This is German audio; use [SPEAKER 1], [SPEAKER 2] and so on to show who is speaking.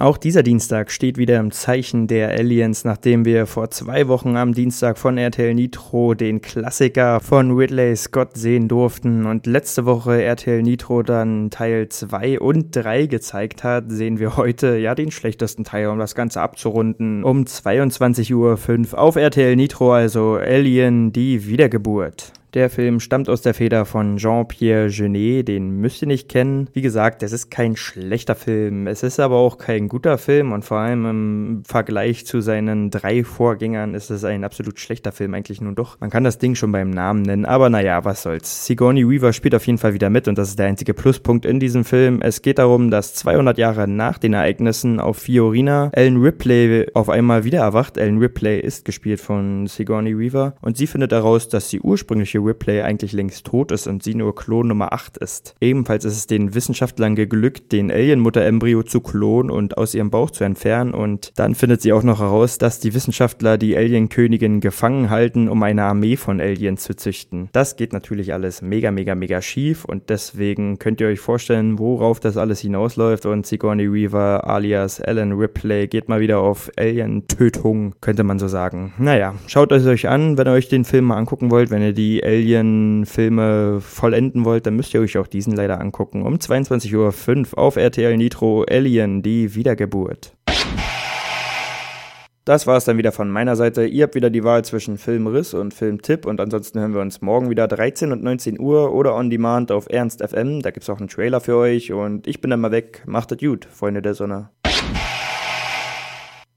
[SPEAKER 1] Auch dieser Dienstag steht wieder im Zeichen der Aliens, nachdem wir vor zwei Wochen am Dienstag von RTL Nitro den Klassiker von Ridley Scott sehen durften und letzte Woche RTL Nitro dann Teil 2 und 3 gezeigt hat, sehen wir heute ja den schlechtesten Teil, um das Ganze abzurunden, um 22.05 Uhr auf RTL Nitro, also Alien, die Wiedergeburt. Der Film stammt aus der Feder von Jean-Pierre Genet, den müsst ihr nicht kennen. Wie gesagt, es ist kein schlechter Film, es ist aber auch kein guter Film und vor allem im Vergleich zu seinen drei Vorgängern ist es ein absolut schlechter Film eigentlich nun doch. Man kann das Ding schon beim Namen nennen, aber naja, was soll's. Sigourney Weaver spielt auf jeden Fall wieder mit und das ist der einzige Pluspunkt in diesem Film. Es geht darum, dass 200 Jahre nach den Ereignissen auf Fiorina Ellen Ripley auf einmal wieder erwacht. Ellen Ripley ist gespielt von Sigourney Weaver und sie findet heraus, dass die ursprüngliche Ripley eigentlich längst tot ist und sie nur Klon Nummer 8 ist. Ebenfalls ist es den Wissenschaftlern geglückt, den Alien-Mutter-Embryo zu klonen und aus ihrem Bauch zu entfernen und dann findet sie auch noch heraus, dass die Wissenschaftler die Alien-Königin gefangen halten, um eine Armee von Aliens zu züchten. Das geht natürlich alles mega, mega, mega schief und deswegen könnt ihr euch vorstellen, worauf das alles hinausläuft und Sigourney Weaver alias Ellen Ripley geht mal wieder auf Alien-Tötung, könnte man so sagen. Naja, schaut es euch an, wenn ihr euch den Film mal angucken wollt, wenn ihr die Alien-Filme vollenden wollt, dann müsst ihr euch auch diesen leider angucken. Um 22.05 Uhr auf RTL Nitro Alien, die Wiedergeburt. Das war es dann wieder von meiner Seite. Ihr habt wieder die Wahl zwischen Filmriss und Filmtipp und ansonsten hören wir uns morgen wieder 13 und 19 Uhr oder on demand auf Ernst FM. Da gibt es auch einen Trailer für euch und ich bin dann mal weg. Macht es gut, Freunde der Sonne.